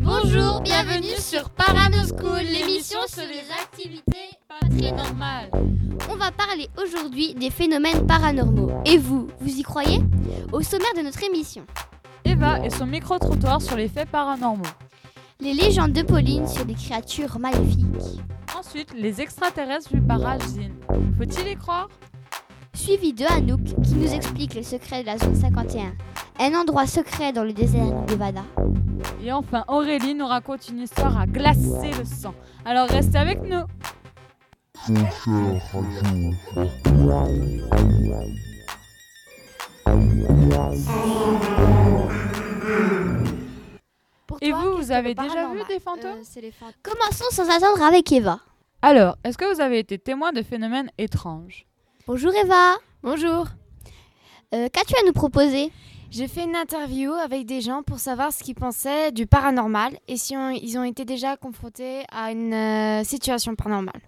Bonjour, bienvenue sur Paranoschool, l'émission sur les activités pas très normales. On va parler aujourd'hui des phénomènes paranormaux. Et vous, vous y croyez? Au sommaire de notre émission. Eva et son micro-trottoir sur les faits paranormaux. Les légendes de Pauline sur des créatures maléfiques. Ensuite, les extraterrestres vus par Rajzin. Faut-il y croire? Suivi de Anouk qui nous explique les secrets de la zone 51, un endroit secret dans le désert du Nevada. Et enfin, Aurélie nous raconte une histoire à glacer le sang. Alors restez avec nous. Et vous, vous avez déjà vu des fantômes Commençons sans attendre avec Eva. Alors, est-ce que vous avez été témoin de phénomènes étranges? Bonjour Eva. Bonjour. Euh, Qu'as-tu à nous proposer? J'ai fait une interview avec des gens pour savoir ce qu'ils pensaient du paranormal et si on- ils ont été déjà confrontés à une euh, situation paranormale.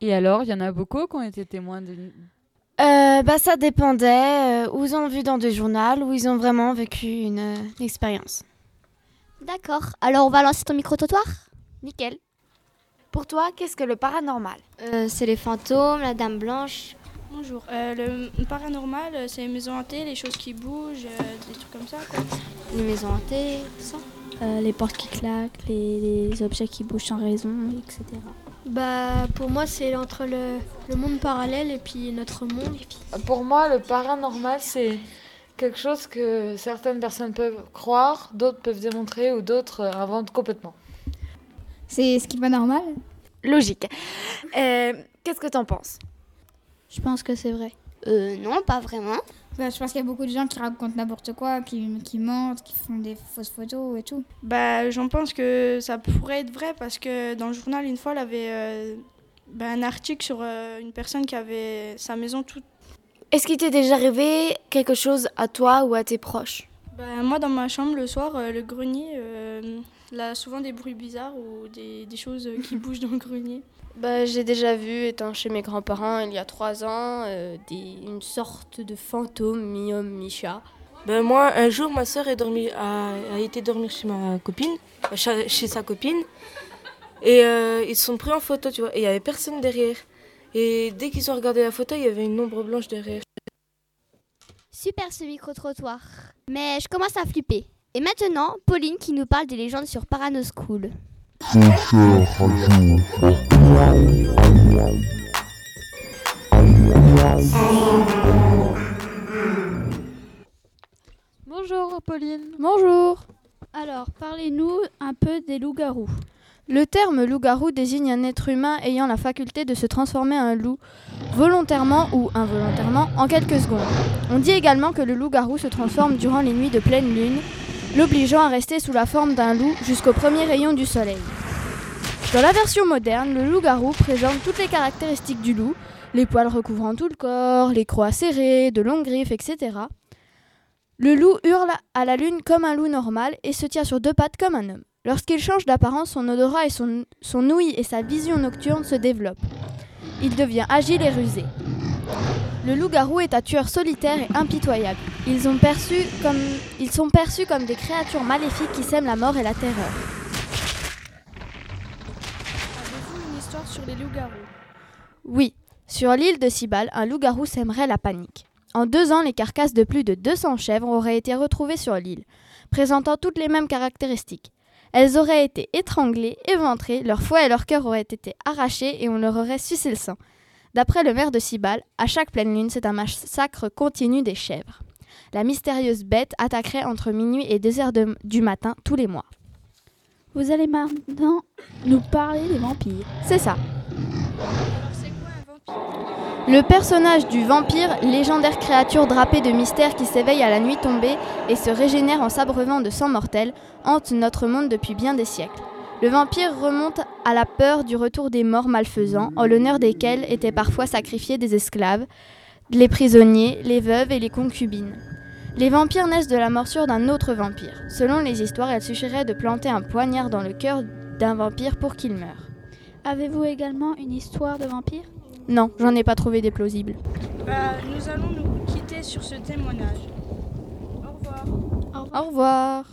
Et alors, il y en a beaucoup qui ont été témoins de... Euh, bah, ça dépendait euh, où ils ont vu dans des journaux, où ils ont vraiment vécu une, euh, une expérience. D'accord. Alors on va lancer ton micro-trottoir? Nickel. Pour toi, qu'est-ce que le paranormal? Euh, C'est les fantômes, la dame blanche. Bonjour. Euh, le paranormal, c'est les maisons hantées, les choses qui bougent, euh, des trucs comme ça. Quoi. Les maisons hantées, tout ça? Euh, les portes qui claquent, les, les objets qui bougent sans raison, etc. Bah, pour moi, c'est entre le, le monde parallèle et puis notre monde. Pour moi, le paranormal, c'est quelque chose que certaines personnes peuvent croire, d'autres peuvent démontrer ou d'autres euh, inventent complètement. C'est ce qui est pas normal? Logique. Euh, qu'est-ce que t'en penses? Je pense que c'est vrai. Euh, non, pas vraiment. Bah, je pense qu'il y a beaucoup de gens qui racontent n'importe quoi, qui, qui mentent, qui font des fausses photos et tout. Bah, j'en pense que ça pourrait être vrai parce que dans le journal, une fois, il y avait euh, bah, un article sur euh, une personne qui avait sa maison toute. Est-ce qu'il t'est déjà arrivé quelque chose à toi ou à tes proches? Bah, moi, dans ma chambre, le soir, euh, le grenier, euh, là, souvent des bruits bizarres ou des, des choses qui bougent dans le grenier. Bah, j'ai déjà vu, étant chez mes grands-parents il y a trois ans, euh, des, une sorte de fantôme mi-homme, mi-chat. Ben moi, un jour, ma soeur est a, a été dormir chez ma copine, euh, chez, chez sa copine, et euh, ils se sont pris en photo, tu vois, et il y avait personne derrière. Et dès qu'ils ont regardé la photo, il y avait une ombre blanche derrière. Super ce micro-trottoir. Mais je commence à flipper. Et maintenant, Pauline qui nous parle des légendes sur Paranoschool. Bonjour Pauline. Bonjour Alors, parlez-nous un peu des loups-garous. Le terme loup-garou désigne un être humain ayant la faculté de se transformer en loup, volontairement ou involontairement, en quelques secondes. On dit également que le loup-garou se transforme durant les nuits de pleine lune, l'obligeant à rester sous la forme d'un loup jusqu'au premier rayon du soleil. Dans la version moderne, le loup-garou présente toutes les caractéristiques du loup, les poils recouvrant tout le corps, les crocs serrés, de longues griffes, etc. Le loup hurle à la lune comme un loup normal et se tient sur deux pattes comme un homme. Lorsqu'il change d'apparence, son odorat et son ouïe et sa vision nocturne se développent. Il devient agile et rusé. Le loup-garou est un tueur solitaire et impitoyable. Ils, ont perçu comme, ils sont perçus comme des créatures maléfiques qui sèment la mort et la terreur. Avez-vous une histoire sur les loups-garous? Oui, sur l'île de Cybale, un loup-garou sèmerait la panique. En deux ans, les carcasses de plus de 200 chèvres auraient été retrouvées sur l'île, présentant toutes les mêmes caractéristiques. Elles auraient été étranglées, éventrées, leur foie et leur cœur auraient été arrachés et on leur aurait sucé le sang. D'après le maire de Cybale, à chaque pleine lune, c'est un massacre continu des chèvres. La mystérieuse bête attaquerait entre minuit et 2 heures de- du matin tous les mois. Vous allez maintenant nous parler des vampires. C'est ça. Le personnage du vampire, légendaire créature drapée de mystère qui s'éveille à la nuit tombée et se régénère en s'abreuvant de sang mortel, hante notre monde depuis bien des siècles. Le vampire remonte à la peur du retour des morts malfaisants, en l'honneur desquels étaient parfois sacrifiés des esclaves, les prisonniers, les veuves et les concubines. Les vampires naissent de la morsure d'un autre vampire. Selon les histoires, il suffirait de planter un poignard dans le cœur d'un vampire pour qu'il meure. Avez-vous également une histoire de vampire? Non, j'en ai pas trouvé des plausibles. Bah, nous allons nous quitter sur ce témoignage. Au revoir. Au revoir.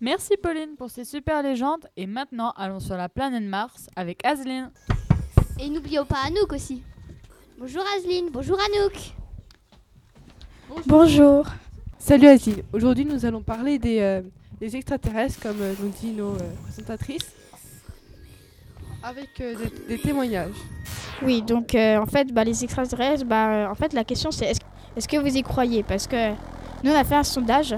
Merci Pauline pour ces super légendes. Et maintenant, allons sur la planète Mars avec Azeline. Et n'oublions pas Anouk aussi. Bonjour Azeline, bonjour Anouk. Bonjour. Salut Aziz. Aujourd'hui, nous allons parler des, euh, des extraterrestres, comme euh, nous dit nos euh, présentatrices, avec euh, des, des témoignages. Oui, donc euh, en fait, bah, les extraterrestres, bah, euh, en fait, la question c'est est-ce est-ce que vous y croyez? Parce que nous, on a fait un sondage.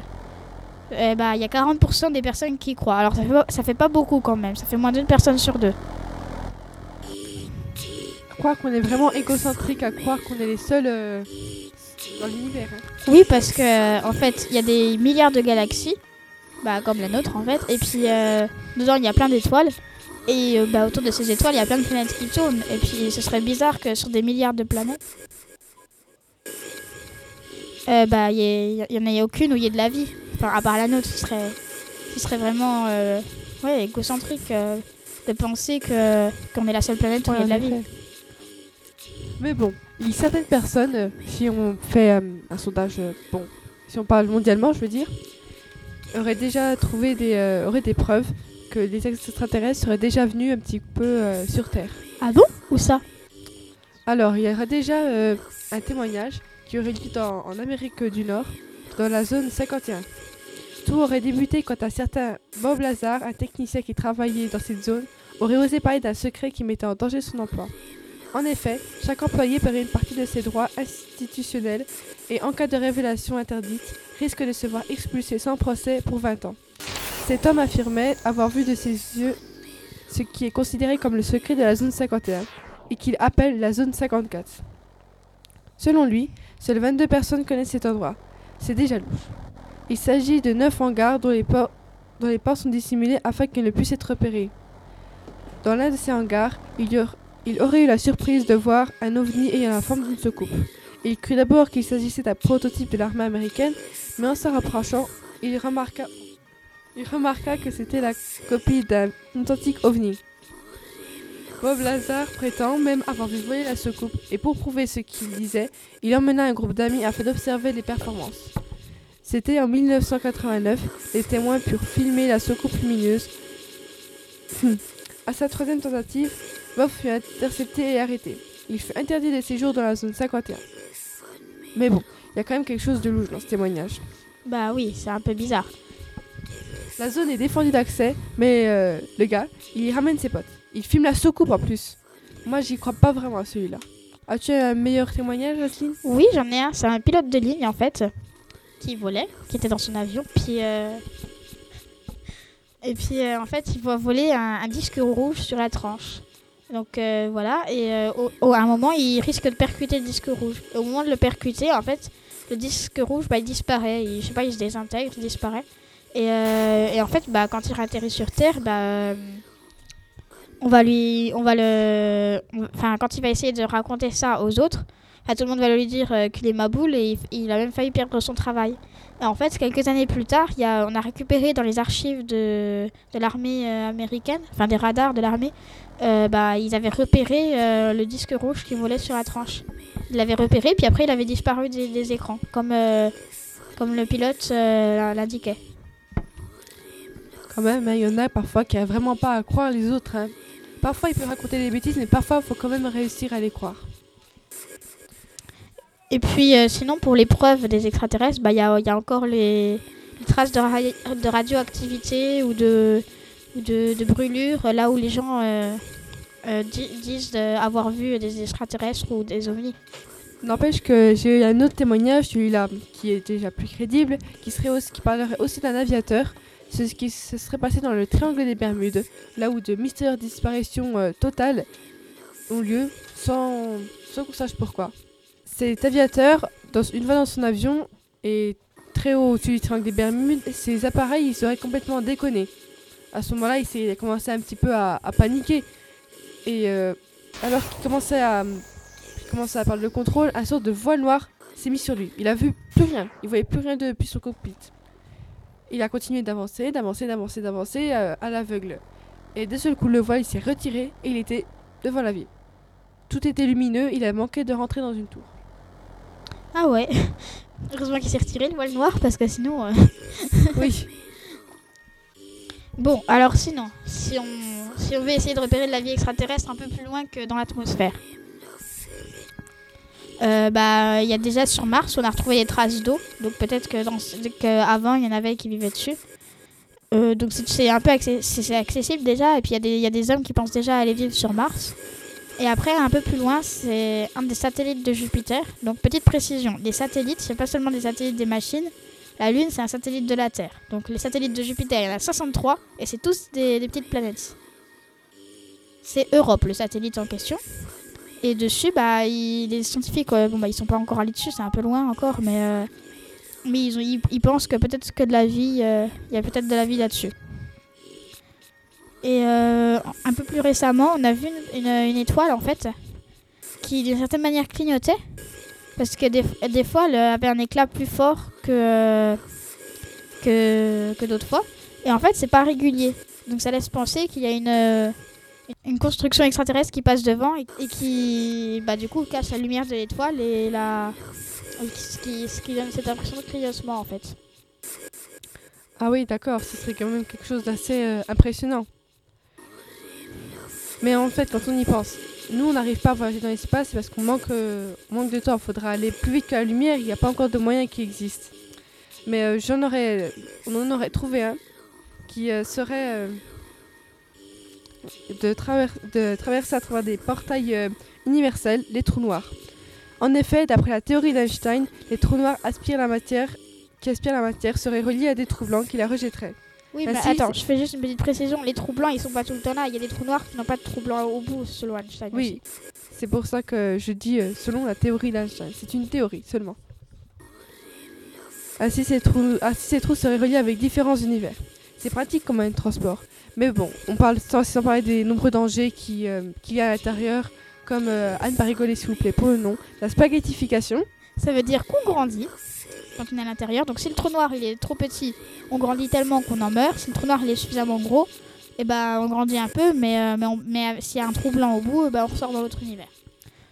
bah, Il y a 40% des personnes qui y croient. Alors, ça fait, ça fait pas beaucoup quand même. Ça fait moins d'une personne sur deux. Croire qu'on est vraiment égocentrique à croire qu'on est les seuls dans l'univers. hein. Oui, parce que en fait, il y a des milliards de galaxies, bah, comme la nôtre en fait. Et puis, dedans, il y a plein d'étoiles. Et euh, bah, autour de ces étoiles, il y a plein de planètes qui tournent. Et puis, ce serait bizarre que sur des milliards de planètes, euh, bah, il y, en ait aucune où il y ait de la vie. Enfin, à part la nôtre, ce serait, ce serait vraiment euh, ouais, égocentrique euh, de penser que qu'on est la seule planète où il y a de la vie. Mais bon, il certaines personnes, si on fait un sondage, bon, si on parle mondialement, je veux dire, auraient déjà trouvé des, auraient des preuves que les extraterrestres seraient déjà venus un petit peu euh, sur Terre. Ah bon? Où ça? Alors, il y aura déjà euh, un témoignage qui aurait lieu dans- en Amérique du Nord, dans la zone 51. Tout aurait débuté quand un certain Bob Lazar, un technicien qui travaillait dans cette zone, aurait osé parler d'un secret qui mettait en danger son emploi. En effet, chaque employé perdrait une partie de ses droits institutionnels et en cas de révélation interdite, risque de se voir expulsé sans procès pour 20 ans. Cet homme affirmait avoir vu de ses yeux ce qui est considéré comme le secret de la zone 51 et qu'il appelle la zone 54. Selon lui, seules 22 personnes connaissent cet endroit. C'est déjà louche. Il s'agit de 9 hangars dont les, ports, sont dissimulées afin qu'ils ne puissent être repérés. Dans l'un de ces hangars, il aurait eu la surprise de voir un ovni ayant la forme d'une soucoupe. Il crut d'abord qu'il s'agissait d'un prototype de l'armée américaine, mais en se rapprochant, il remarqua, il remarqua que c'était la copie d'un authentique ovni. Bob Lazar prétend même avoir vu voler la soucoupe, et pour prouver ce qu'il disait, il emmena un groupe d'amis afin d'observer les performances. C'était en 1989, les témoins purent filmer la soucoupe lumineuse. à sa troisième tentative, Bob fut intercepté et arrêté. Il fut interdit de séjour dans la zone 51. Mais bon, il y a quand même quelque chose de louche dans ce témoignage. Bah oui, c'est un peu bizarre. La zone est défendue d'accès, mais euh, le gars, il ramène ses potes. Il filme la soucoupe en plus. Moi, j'y crois pas vraiment à celui-là. As-tu un meilleur témoignage, Jocelyne? Oui, j'en ai un. C'est un pilote de ligne en fait qui volait, qui était dans son avion. Puis euh, et puis euh, en fait, il voit voler un, disque rouge sur la tranche. Donc voilà. Et au, à un moment, il risque de percuter le disque rouge. Au moment de le percuter, en fait, le disque rouge, bah, il disparaît. Il, je sais pas, il se désintègre, il disparaît. Et, euh, et en fait, bah, quand il atterrit sur Terre, bah, euh, on va lui, on va le, enfin, quand il va essayer de raconter ça aux autres, bah, tout le monde va lui dire euh, qu'il est maboule et il, a même failli perdre son travail. Et en fait, quelques années plus tard, on a récupéré dans les archives de, l'armée américaine, enfin des radars de l'armée, ils avaient repéré le disque rouge qui volait sur la tranche. Ils l'avaient repéré, puis après il avait disparu des, écrans, comme, le pilote l'indiquait. Quand même, hein, il y en a parfois qui a vraiment pas à croire les autres. hein. Parfois, il peut raconter des bêtises, mais parfois, il faut quand même réussir à les croire. Et puis euh, sinon pour les preuves des extraterrestres, bah, il y, a, y a encore les, les traces de, ra- de radioactivité ou de, de, de brûlures, là où les gens euh, euh, di- disent avoir vu des extraterrestres ou des ovnis. N'empêche que j'ai eu un autre témoignage, celui-là, qui est déjà plus crédible, qui, serait aussi, qui parlerait aussi d'un aviateur. C'est ce qui se serait passé dans le triangle des Bermudes, là où de mystérieuses disparitions euh, totales ont lieu sans, qu'on sache pourquoi. Cet aviateur, une fois dans son avion, est très haut au-dessus du triangle des Bermudes, ces appareils ils seraient complètement déconnés. À ce moment-là, il, il a commencé un petit peu à, paniquer. Et euh, alors qu'il commençait à, qu'il commençait à perdre le contrôle, un sorte de voile noir s'est mis sur lui. Il a vu plus rien. Il voyait plus rien depuis son cockpit. Il a continué d'avancer, d'avancer, d'avancer, d'avancer euh, à l'aveugle. Et d'un seul coup, le voile il s'est retiré et il était devant la ville. Tout était lumineux, il a manqué de rentrer dans une tour. Ah ouais. Heureusement qu'il s'est retiré le voile noir parce que sinon. euh, Oui. Bon, alors sinon, si on, si on veut essayer de repérer de la vie extraterrestre un peu plus loin que dans l'atmosphère, euh, bah, il y a déjà sur Mars, on a retrouvé des traces d'eau. Donc peut-être que, avant il y en avait qui vivaient dessus. Euh, donc c'est- un peu accessible déjà. Et puis il y, a des- hommes qui pensent déjà aller vivre sur Mars. Et après, un peu plus loin, c'est un des satellites de Jupiter. Donc petite précision, les satellites, c'est pas seulement des satellites des machines. La Lune, c'est un satellite de la Terre. Donc les satellites de Jupiter, il y en a 63 et c'est tous des petites planètes. C'est Europe, le satellite en question. Et dessus, bah, les scientifiques, euh, bon, bah, ils sont pas encore allés dessus, c'est un peu loin encore, mais, euh, mais ils, ont- ils, pensent que peut-être que de la vie, euh, il y a peut-être de la vie là-dessus. Et euh, un peu plus récemment, on a vu une, une- une étoile en fait, qui d'une certaine manière clignotait, parce que des, des fois, elle avait un éclat plus fort que, que, que d'autres fois. Et en fait, c'est pas régulier. Donc ça laisse penser qu'il y a une, une construction extraterrestre qui passe devant et, qui, bah, du coup, cache la lumière de l'étoile et la, ce, qui, ce qui donne cette impression de clignotement en fait. Ah oui, d'accord, ce serait quand même quelque chose d'assez euh, impressionnant. Mais en fait, quand on y pense, nous, on n'arrive pas à voyager dans l'espace, parce qu'on manque, euh, manque de temps. Il faudra aller plus vite que la lumière, il n'y a pas encore de moyens qui existent. Mais euh, j'en aurais, on en aurait trouvé un qui serait de, traver- de traverser à travers des portails euh, universels, les trous noirs. En effet, d'après la théorie d'Einstein, les trous noirs aspirent la matière, qui aspirent la matière seraient reliés à des trous blancs qui la rejetteraient. Oui, mais Ainsi, attends, c'est- je fais juste une petite précision. Les trous blancs, ils sont pas tout le temps là. Il y a des trous noirs qui n'ont pas de trous blancs au bout, selon Einstein. Oui, c'est pour ça que je dis euh, selon la théorie d'Einstein. C'est une théorie seulement. Ainsi ces, trous, ainsi, ces trous seraient reliés avec différents univers. C'est pratique comme de transport. Mais bon, on parle sans, parler des nombreux dangers euh, qu'il y a à l'intérieur, comme euh, Anne va rigoler s'il vous plaît pour le nom, la spaghettification. Ça veut dire qu'on grandit quand on est à l'intérieur. Donc si le trou noir il est trop petit, on grandit tellement qu'on en meurt. Si le trou noir il est suffisamment gros, et ben on grandit un peu, mais, euh, mais, euh, s'il y a un trou blanc au bout, eh ben, on ressort dans l'autre univers.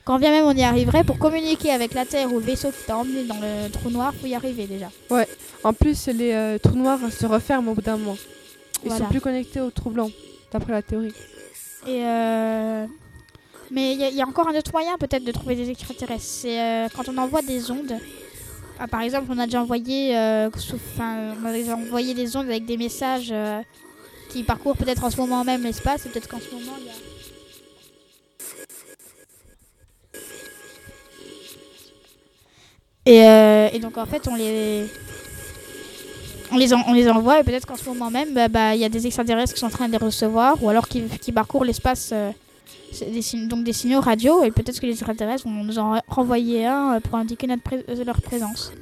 Quand bien même on y arriverait, pour communiquer avec la Terre ou le vaisseau qui t'a emmené dans le trou noir, faut y arriver déjà. Ouais, en plus les euh, trous noirs se referment au bout d'un moment. Ils Voilà. sont plus connectés aux trous blancs, d'après la théorie. Et euh, Mais il y, a- il y a encore un autre moyen peut-être de trouver des extraterrestres. C'est euh, quand on envoie des ondes. Ah, par exemple, on a déjà envoyé, euh, sous- on a déjà envoyé des ondes avec des messages qui parcourent peut-être en ce moment même l'espace. Et peut-être qu'en ce moment, il y a... Et, euh, et donc en fait, on les, on les, envoie et peut-être qu'en ce moment même, bah, bah, il y a des extraterrestres qui sont en train de les recevoir ou alors qui, qui parcourent l'espace, euh, donc des signaux radio et peut-être que les extraterrestres vont nous en renvoyer un euh, pour indiquer leur présence.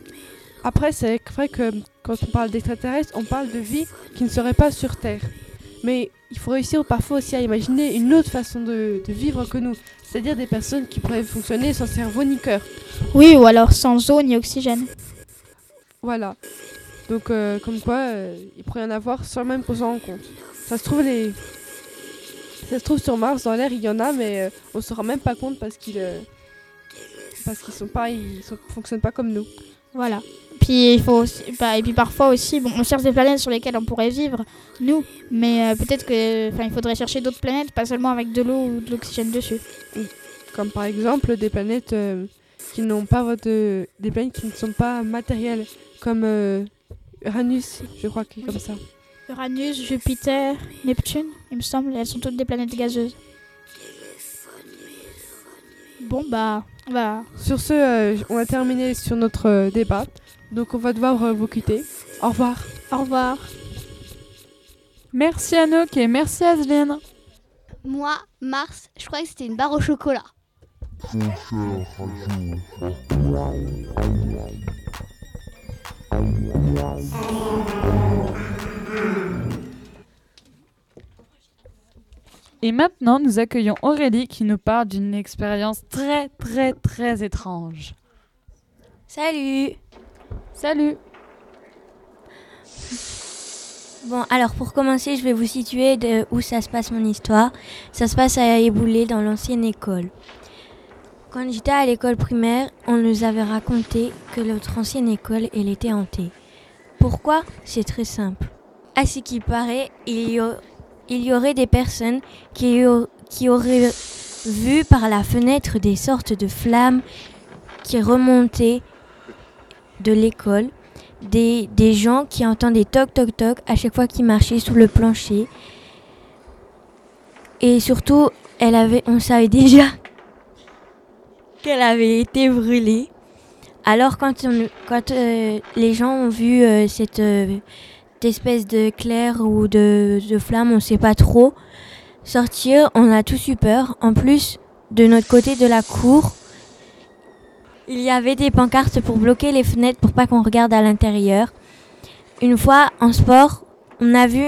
Après, c'est vrai que quand on parle d'extraterrestres, on parle de vie qui ne serait pas sur Terre. Mais il faut réussir parfois aussi à imaginer une autre façon de vivre que nous. C'est-à-dire des personnes qui pourraient fonctionner sans cerveau ni cœur. Oui, ou alors sans eau ni oxygène. Voilà. Donc, euh, comme quoi, euh, il pourrait y en avoir sans même qu'on s'en rende compte. Ça se trouve, les... ça se trouve sur Mars, dans l'air, il y en a, mais euh, on ne se rend même pas compte parce qu'ils parce qu'ils sont pas, ils sont- fonctionnent pas comme nous. Voilà. Puis il faut aussi- bah, et puis parfois aussi, bon, on cherche des planètes sur lesquelles on pourrait vivre, nous, mais euh, peut-être que, il faudrait chercher d'autres planètes, pas seulement avec de l'eau ou de l'oxygène dessus. Comme par exemple des planètes euh, qui n'ont pas de, des planètes qui ne sont pas matérielles, comme euh, Uranus, je crois qu'il est comme ça. Uranus, Jupiter, Neptune, il me semble, elles sont toutes des planètes gazeuses. Bon bah, bah, Sur ce, on a terminé sur notre débat, donc on va devoir euh, vous quitter. Au revoir. au revoir. Merci Anouk et merci Asline. Moi, Mars, je croyais que c'était une barre au chocolat. Et maintenant, nous accueillons Aurélie qui nous parle d'une expérience très très très étrange. Salut Salut Bon, alors pour commencer, je vais vous situer de où ça se passe mon histoire. Ça se passe à Eboulé, dans l'ancienne école. Quand j'étais à l'école primaire, on nous avait raconté que notre ancienne école, elle était hantée. Pourquoi? C'est très simple. À ce qui paraît, il y, aurait des personnes qui auraient vu par la fenêtre des sortes de flammes qui remontaient de l'école. Des, des gens qui entendaient toc toc toc à chaque fois qu'ils marchaient sous le plancher. Et surtout, elle avait, on savait déjà qu'elle avait été brûlée. Alors quand, quand euh, les gens ont vu euh, cette, euh, cette espèce de clair ou de, de flamme, on ne sait pas trop, sortir, on a tous eu peur. En plus, de notre côté de la cour, il y avait des pancartes pour bloquer les fenêtres pour pas qu'on regarde à l'intérieur. Une fois en sport, on a vu,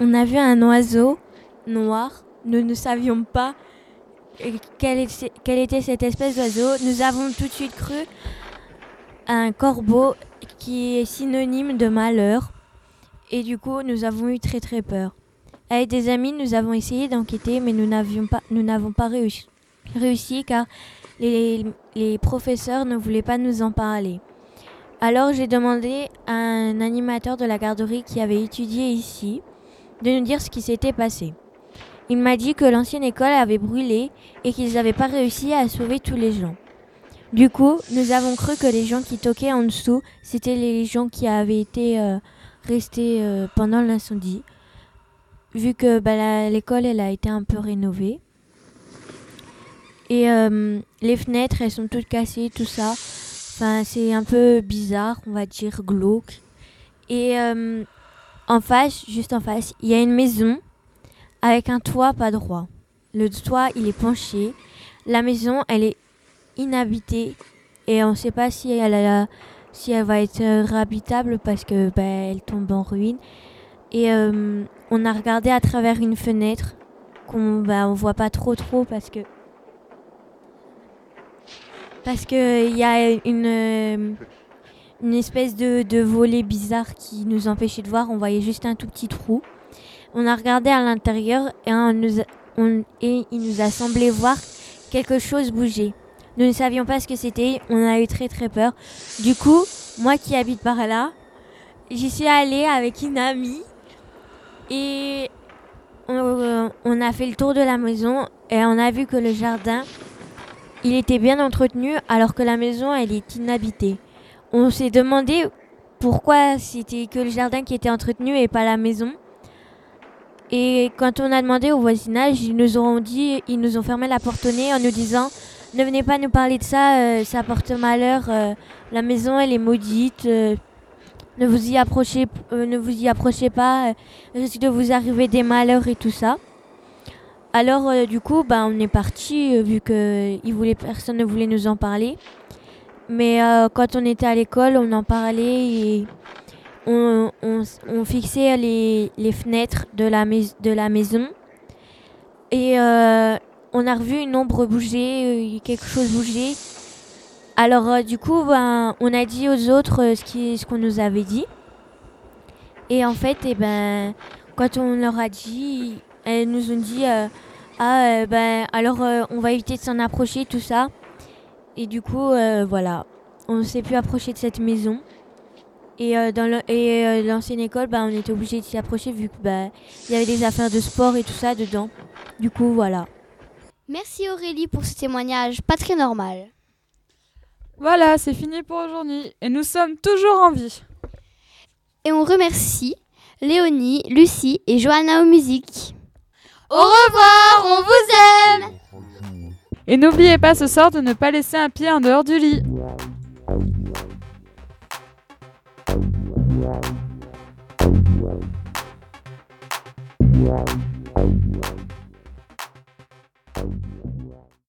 on a vu un oiseau noir. Nous ne savions pas euh, quel était, quel était cette espèce d'oiseau. Nous avons tout de suite cru à un corbeau qui est synonyme de malheur. Et du coup, nous avons eu très très peur. Avec des amis, nous avons essayé d'enquêter, mais nous n'avions pas, nous n'avons pas réussi, réussi car les, professeurs ne voulaient pas nous en parler. Alors j'ai demandé à un animateur de la garderie qui avait étudié ici de nous dire ce qui s'était passé. Il m'a dit que l'ancienne école avait brûlé et qu'ils n'avaient pas réussi à sauver tous les gens. Du coup, nous avons cru que les gens qui toquaient en dessous, c'était les gens qui avaient été euh, restés euh, pendant l'incendie, vu que bah, l'école elle a été un peu rénovée. Et euh, les fenêtres, elles sont toutes cassées, tout ça. Enfin, c'est un peu bizarre, on va dire glauque. Et euh, en face, juste en face, il y a une maison avec un toit pas droit. Le toit, il est penché. La maison, elle est inhabitée et on ne sait pas si elle, va être euh, réhabitable parce que bah, elle tombe en ruine. Et on a regardé à travers une fenêtre qu'on bah, on voit pas trop trop parce que parce que il y a une euh, une espèce de, de volet bizarre qui nous empêchait de voir. On voyait juste un tout petit trou. On a regardé à l'intérieur et, on et il nous a semblé voir quelque chose bouger. Nous ne savions pas ce que c'était. On a eu très très peur. Du coup, moi qui habite par là, j'y suis allée avec une amie et on, euh, on a fait le tour de la maison et on a vu que le jardin, il était bien entretenu alors que la maison, elle est inhabitée. On s'est demandé pourquoi c'était que le jardin qui était entretenu et pas la maison. Et quand on a demandé au voisinage, ils nous ont dit, ils nous ont fermé la porte au nez en nous disant ne venez pas nous parler de ça, euh, ça porte malheur. euh, la maison, elle est maudite. euh, ne vous y approchez, ne vous y approchez pas. risque de vous arriver des malheurs et tout ça. Alors euh, du coup, bah, on est parti vu que personne ne voulait nous en parler. Mais euh, quand on était à l'école, on en parlait et on, fixait les, fenêtres de la, maison. Et euh, on a revu une ombre bouger, euh, quelque chose bouger. Alors euh, du coup, ben, on a dit aux autres euh, ce qu'on nous avait dit. Et en fait, eh ben, quand on leur a dit, elles nous ont dit euh, ah euh, ben alors euh, on va éviter de s'en approcher tout ça. Et du coup, euh, voilà, on ne s'est plus approcher de cette maison. Et euh, dans le- et, euh, l'ancienne école, bah, on était obligé de s'y approcher vu que bah, il y avait des affaires de sport et tout ça dedans. Du coup, voilà. Merci Aurélie pour ce témoignage pas très normal. Voilà, c'est fini pour aujourd'hui. Et nous sommes toujours en vie. Et on remercie Léonie, Lucie et Johanna aux musiques. Au revoir, on vous aime Et n'oubliez pas ce soir de ne pas laisser un pied en dehors du lit.